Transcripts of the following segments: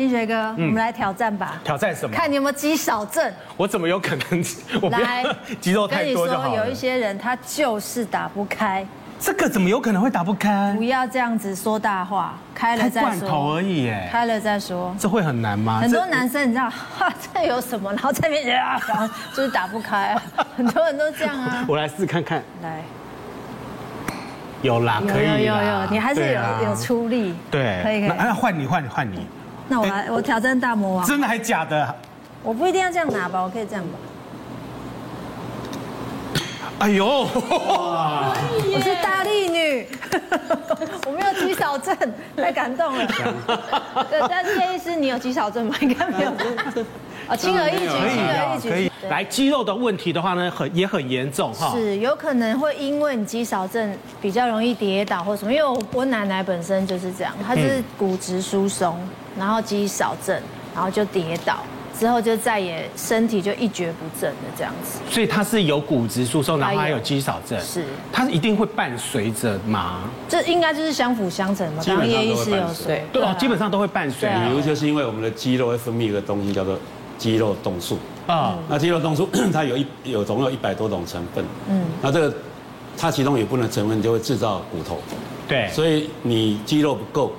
清学哥，我们来挑战吧。挑战什么？看你有没有肌少症。我怎么有可能？我来，肌肉太多就好了。跟你说，有一些人他就是打不开。这个怎么有可能会打不开？不要这样子说大话，开了再说。开罐头而已，哎，开了再说。这会很难吗？很多男生你知道，哈，这有什么？然后在面前啊，就是打不开。很多人都这样啊。我来试看看。来。有啦，可以。有有有，你还是有有出力。对，可以可以。那换你换你换你。那我来，我挑战大魔王。真的还假的？我不一定要这样拿吧，我可以这样吧。哎呦，我是大力女，我没有肌少症，太感动了。对，但是叶医师，你有肌少症吗？应该没有。啊，轻而易举，轻而易举。可以。来，肌肉的问题的话呢，很也很严重哈。是，有可能会因为你肌少症比较容易跌倒或什么，因为我我奶奶本身就是这样，她是骨质疏松，然后肌少症，然后就跌倒。之后就再也身体就一蹶不振的这样子，所以他是有骨质疏松，然后还有肌少症，是，他一定会伴随着吗？这应该就是相辅相成嘛。刚刚叶医师有说，对。哦，基本上都会伴随。比如就是因为我们的肌肉会分泌一个东西叫做肌肉动素啊，那肌肉动素 它有一有总有一百多种成分，嗯，那这个它其中有部分成分就会制造骨头，对，所以你肌肉不够，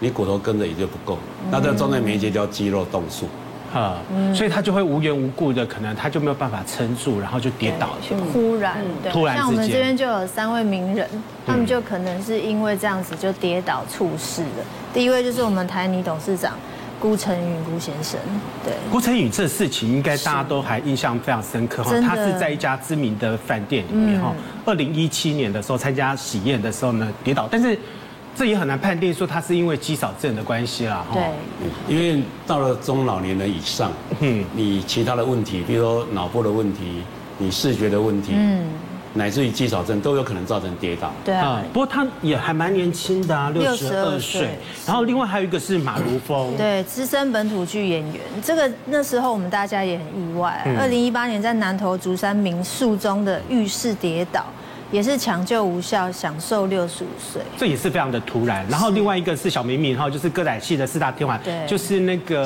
你骨头跟着也就不够，那这个中间没一节叫肌肉动素。啊，所以他就会无缘无故的，可能他就没有办法撑住，然后就跌倒了。突然，对，突然像我们这边就有三位名人，他们就可能是因为这样子就跌倒猝死了。第一位就是我们台泥董事长辜成允辜先生，对。辜成允这事情应该大家都还印象非常深刻哈，他是在一家知名的饭店里面哈，二零一七年的时候参加喜宴的时候呢跌倒，但是。这也很难判定说他是因为肌少症的关系啦，对，因为到了中老年人以上，嗯，你其他的问题，比如说脑部的问题，你视觉的问题，嗯，乃至于肌少症都有可能造成跌倒。对啊，不过他也还蛮年轻的啊，六十二岁。然后另外还有一个是马如风，对，资深本土剧演员。这个那时候我们大家也很意外，二零一八年在南投竹山民宿中的浴室跌倒。也是抢救无效，享受六十五岁，这也是非常的突然。然后另外一个是小明明哈，就是歌仔戏的四大天王，对，就是那个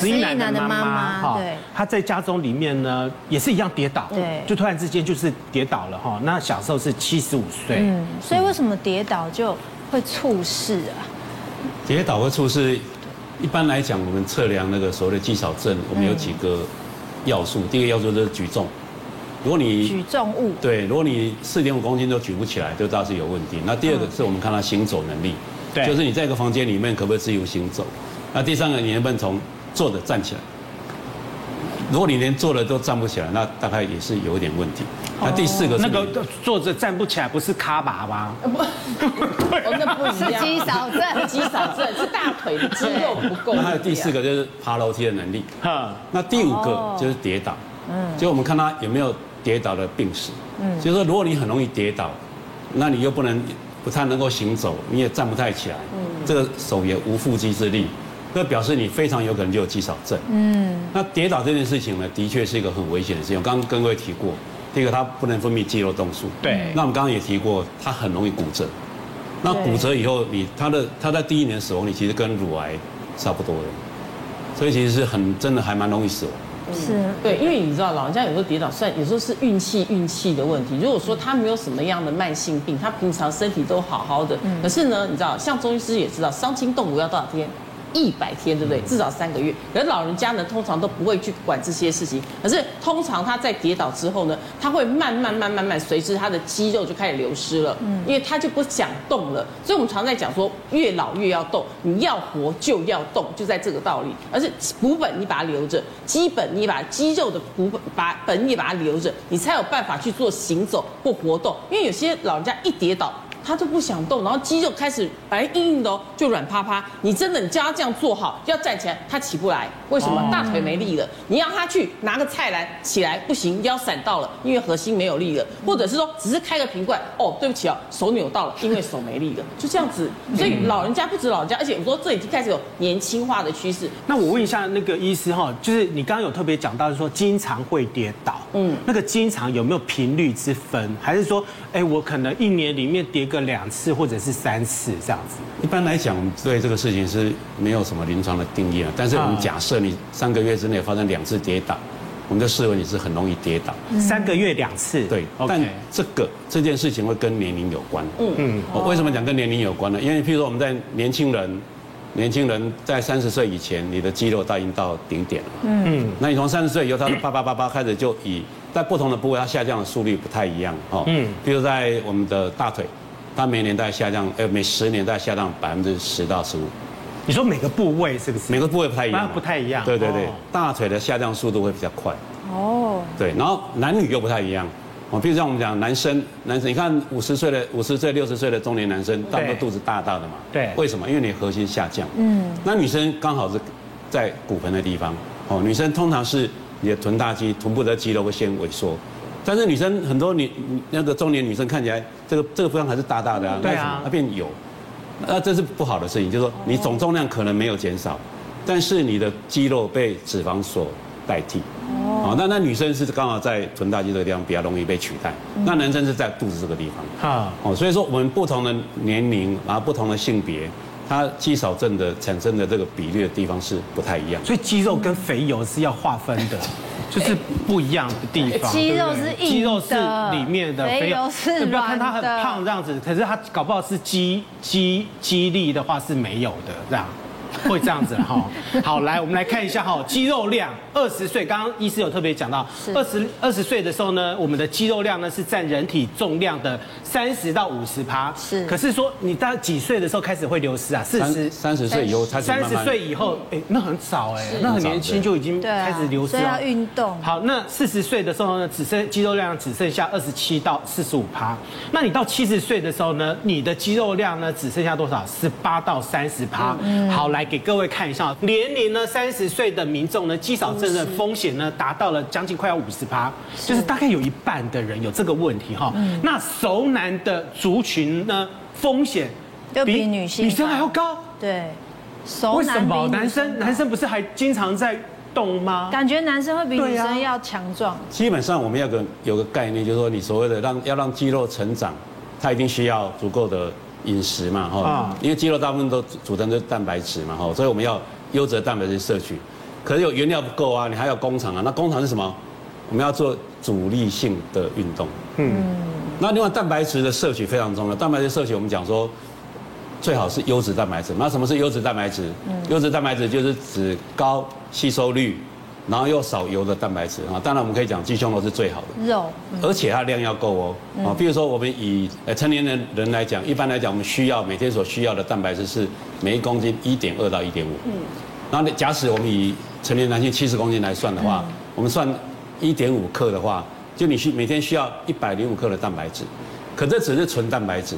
十一男的妈妈哈，对，他在家中里面呢也是一样跌倒，对，就突然之间就是跌倒了哈。那享寿是七十五岁，嗯，所以为什么跌倒就会猝死啊？跌倒会猝死，一般来讲，我们测量那个所谓的肌少症，我们有几个要素，第一个要素就是举重。如果你举重物，对，如果你四点五公斤都举不起来，就知道是有问题。那第二个是我们看他行走能力，对，就是你在一个房间里面可不可以自由行走？那第三个你能不能从坐着站起来？如果你连坐着都站不起来，那大概也是有一点问题。那第四个是那个坐着站不起来，不是卡巴吗？不，我那不是肌少症，肌少症是大腿的肌肉不够。那还有第四个就是爬楼梯的能力。哈，那第五个就是跌倒。嗯，就我们看他有没有。跌倒的病史，嗯，就是说，如果你很容易跌倒，那你又不能不太能够行走，你也站不太起来，嗯，这个手也无缚鸡之力，那表示你非常有可能就有肌少症，嗯，那跌倒这件事情呢，的确是一个很危险的事情。我刚刚跟各位提过，第一个它不能分泌肌肉动素，对，那我们刚刚也提过，它很容易骨折，那骨折以后，你它的它在第一年死亡率其实跟乳癌差不多的，所以其实是很真的还蛮容易死亡。是对，因为你知道，老人家有时候跌倒，算有时候是运气运气的问题。如果说他没有什么样的慢性病，他平常身体都好好的，可是呢，你知道，像中医师也知道，伤筋动骨要多少天？一百天，对不对？至少三个月。可是老人家呢，通常都不会去管这些事情。可是通常他在跌倒之后呢，他会慢慢、慢、慢慢，随之他的肌肉就开始流失了。嗯，因为他就不想动了。所以我们常在讲说，越老越要动，你要活就要动，就在这个道理。而是补本你把它留着，基本你把肌肉的补本把本你把它留着，你才有办法去做行走或活动。因为有些老人家一跌倒。他就不想动，然后肌肉开始本来硬硬的哦，就软趴趴。你真的你叫他这样坐好，要站起来，他起不来。为什么？大腿没力了。你让他去拿个菜篮起来，不行，腰闪到了，因为核心没有力了。或者是说，只是开个瓶罐，哦，对不起哦，手扭到了，因为手没力了，就这样子。所以老人家不止老人家，而且我说这已经开始有年轻化的趋势。那我问一下那个医师哈，就是你刚刚有特别讲到，就是说经常会跌倒。嗯，那个经常有没有频率之分，还是说，哎，我可能一年里面跌个两次或者是三次这样子？一般来讲，对这个事情是没有什么临床的定义啊。但是我们假设你三个月之内发生两次跌倒，我们就视为你是很容易跌倒。三个月两次，对。但这个这件事情会跟年龄有关。嗯嗯。我为什么讲跟年龄有关呢？因为譬如说我们在年轻人。年轻人在三十岁以前，你的肌肉都已经到顶点了。嗯，那你从三十岁以后，它啪啪啪啪开始就以在不同的部位，它下降的速率不太一样。哦，嗯，比如在我们的大腿，它每年在下降，呃，每十年在下降百分之十到十五。你说每个部位是不是？每个部位不太一样。不太一样。对对对，大腿的下降速度会比较快。哦。对，然后男女又不太一样。哦，比如像我们讲男生，男生，你看五十岁的、五十岁、六十岁的中年男生，大部分肚子大大的嘛。对。为什么？因为你核心下降。嗯。那女生刚好是在骨盆的地方。哦，女生通常是你的臀大肌、臀部的肌肉会先萎缩，但是女生很多女那个中年女生看起来这个这个部分还是大大的啊。对啊。它变有，那这是不好的事情，就是说你总重量可能没有减少，但是你的肌肉被脂肪所代替。哦，那那女生是刚好在臀大肌这个地方比较容易被取代，那男生是在肚子这个地方。啊，哦，所以说我们不同的年龄，然后不同的性别，它肌少症的产生的这个比例的地方是不太一样。所以肌肉跟肥油是要划分的，就是不一样的地方。肌肉是肌肉是里面的，肥油是软的。不要看他很胖这样子，可是他搞不好是肌肌肌力的话是没有的这样。会这样子哈，好，来我们来看一下哈，肌肉量二十岁，刚刚医师有特别讲到，二十二十岁的时候呢，我们的肌肉量呢是占人体重量的三十到五十趴，是。可是说你到几岁的时候开始会流失啊？四十三十岁以后，三十岁以后，哎，那很早哎，那很年轻就已经开始流失了。所要运动。好，那四十岁的时候呢，只剩肌肉量只剩下二十七到四十五趴。那你到七十岁的时候呢，你的肌肉量呢只剩下多少？十八到三十趴。嗯，好，来。给各位看一下，年龄呢三十岁的民众呢，肌少症的风险呢达到了将近快要五十趴，就是大概有一半的人有这个问题哈。那熟男的族群呢，风险比女性女生还要高。对，熟男比男生男生不是还经常在动吗？感觉男生会比女生要强壮。基本上我们要个有个概念，就是说你所谓的让要让肌肉成长，它一定需要足够的。饮食嘛，哈，因为肌肉大部分都组成的蛋白质嘛，哈，所以我们要优质蛋白质摄取。可是有原料不够啊，你还要工厂啊。那工厂是什么？我们要做阻力性的运动。嗯。那另外蛋白质的摄取非常重要。蛋白质摄取我们讲说，最好是优质蛋白质。那什么是优质蛋白质？优质蛋白质就是指高吸收率。然后又少油的蛋白质啊，当然我们可以讲鸡胸肉是最好的肉，而且它量要够哦啊。比如说我们以呃成年人人来讲，一般来讲我们需要每天所需要的蛋白质是每一公斤一点二到一点五。嗯。然后假使我们以成年男性七十公斤来算的话，我们算一点五克的话，就你需每天需要一百零五克的蛋白质。可这只是纯蛋白质，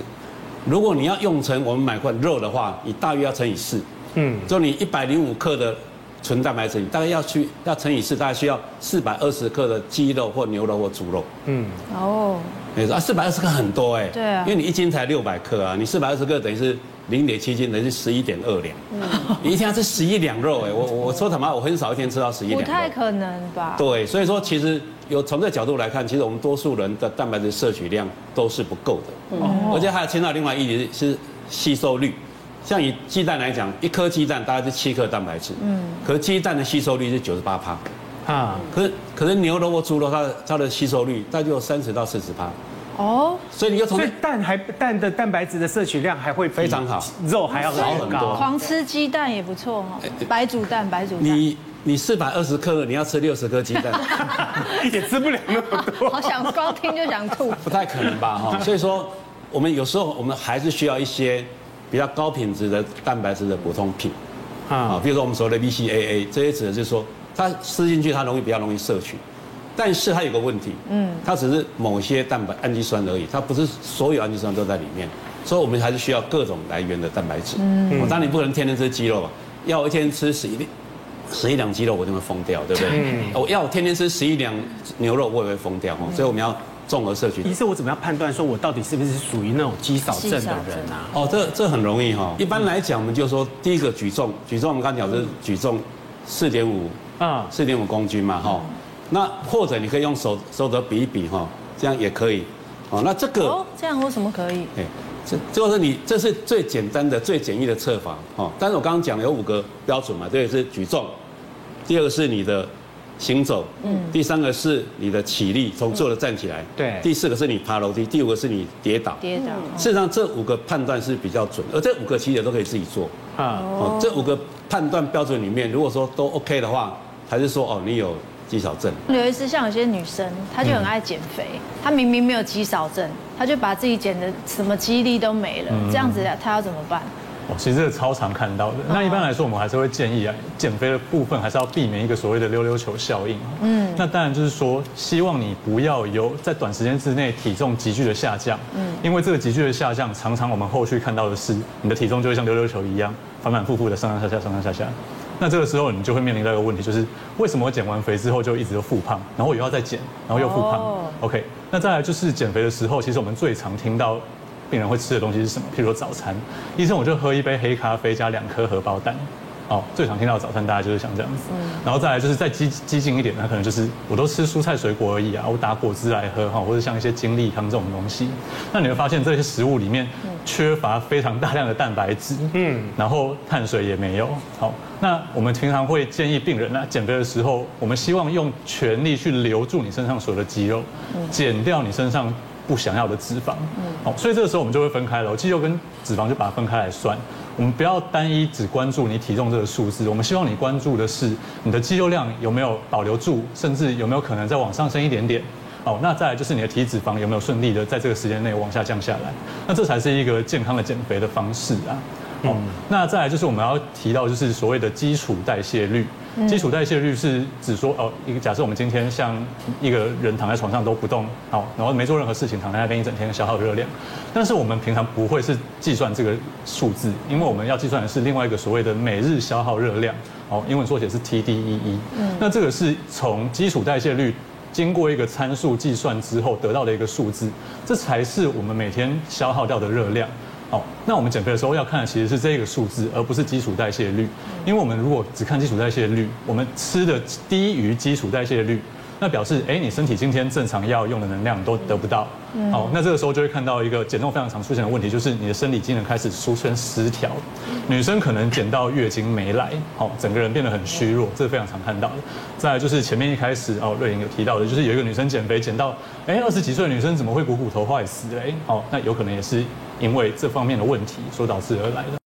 如果你要用成我们买块肉的话，你大约要乘以四。嗯。就你一百零五克的。纯蛋白质，你大概要去要乘以四，大概需要四百二十克的鸡肉或牛肉或猪肉。嗯，哦，没错啊，四百二十克很多哎。对啊。因为你一斤才六百克啊，你四百二十克等于是零点七斤，等于是十一点二两。嗯。你一天要吃十一两肉哎，我我说他妈，我很少一天吃到十一两。不太可能吧？对，所以说其实有从这个角度来看，其实我们多数人的蛋白质摄取量都是不够的。哦。而且还有牵到另外一点是吸收率。像以鸡蛋来讲，一颗鸡蛋大概是七克蛋白质，嗯，可是鸡蛋的吸收率是九十八帕，啊，可是可是牛肉或猪肉它的它的吸收率大概就有三十到四十帕，哦，所以你又从所以蛋还蛋的蛋白质的摄取量还会非常好，肉还要少很多，狂吃鸡蛋也不错哈，白煮蛋白煮蛋，你你四百二十克，你要吃六十颗鸡蛋，也吃不了那么多，好想光听就想吐，不太可能吧哈，所以说我们有时候我们还是需要一些。比较高品质的蛋白质的补充品，啊，比如说我们所谓的 BCAA，这些指的就是说它吃进去它容易比较容易摄取，但是它有个问题，嗯，它只是某些蛋白氨基酸而已，它不是所有氨基酸都在里面，所以我们还是需要各种来源的蛋白质。嗯，我当然你不可能天天吃鸡肉吧，要我一天吃十一两十一两鸡肉我就会疯掉，对不对？嗯，我要我天天吃十一两牛肉我也会疯掉，所以我们要。综合摄取，医生，我怎么样判断说我到底是不是属于那种肌少症的人啊？哦，这这很容易哈。一般来讲，我们就说第一个举重，举重我们刚讲是举重四点五啊，四点五公斤嘛哈。那或者你可以用手手指比一比哈，这样也可以。哦，那这个哦，这样为什么可以？哎，这这个是你这是最简单的、最简易的测法。哦，但是我刚刚讲了有五个标准嘛，这个是举重，第二个是你的行走，嗯，第三个是你的起立，从坐着站起来，对，第四个是你爬楼梯，第五个是你跌倒，跌倒。事实上，这五个判断是比较准，而这五个其实也都可以自己做。啊，哦，这五个判断标准里面，如果说都 OK 的话，还是说哦，你有。肌少症，有一次像有些女生，她就很爱减肥，她明明没有肌少症，她就把自己减的什么肌力都没了，这样子她要怎么办？哦，其实这个超常看到的。那一般来说，我们还是会建议啊，减肥的部分还是要避免一个所谓的溜溜球效应。嗯，那当然就是说，希望你不要有在短时间之内体重急剧的下降。嗯，因为这个急剧的下降，常常我们后续看到的是，你的体重就会像溜溜球一样，反反复复的上上下下，上上下下。那这个时候你就会面临到一个问题，就是为什么我减完肥之后就一直都复胖，然后又要再减，然后又复胖。OK，那再来就是减肥的时候，其实我们最常听到病人会吃的东西是什么？譬如说早餐，医生我就喝一杯黑咖啡加两颗荷包蛋。哦，最常听到的早餐大家就是像这样子，然后再来就是再激激进一点，那可能就是我都吃蔬菜水果而已啊，我打果汁来喝哈，或者像一些精力汤这种东西，那你会发现这些食物里面缺乏非常大量的蛋白质，嗯，然后碳水也没有。好，那我们平常会建议病人呢，减肥的时候，我们希望用全力去留住你身上所有的肌肉，减掉你身上不想要的脂肪，嗯好，所以这个时候我们就会分开了，肌肉跟脂肪就把它分开来算。我们不要单一只关注你体重这个数字，我们希望你关注的是你的肌肉量有没有保留住，甚至有没有可能再往上升一点点。哦，那再来就是你的体脂肪有没有顺利的在这个时间内往下降下来，那这才是一个健康的减肥的方式啊。哦，那再来就是我们要提到就是所谓的基础代谢率。基础代谢率是指说哦，一个假设我们今天像一个人躺在床上都不动，好，然后没做任何事情，躺在那边一整天消耗热量。但是我们平常不会是计算这个数字，因为我们要计算的是另外一个所谓的每日消耗热量，哦，英文缩写是 TDEE。嗯，那这个是从基础代谢率经过一个参数计算之后得到的一个数字，这才是我们每天消耗掉的热量。好，那我们减肥的时候要看的其实是这个数字，而不是基础代谢率。因为我们如果只看基础代谢率，我们吃的低于基础代谢率，那表示哎，你身体今天正常要用的能量都得不到。好，那这个时候就会看到一个减重非常常出现的问题，就是你的生理机能开始出现失调。女生可能减到月经没来，好，整个人变得很虚弱，这是非常常看到的。再来就是前面一开始哦，瑞莹有提到的，就是有一个女生减肥减到，哎，二十几岁的女生怎么会股骨头坏死嘞？好，那有可能也是因为这方面的问题所导致而来的。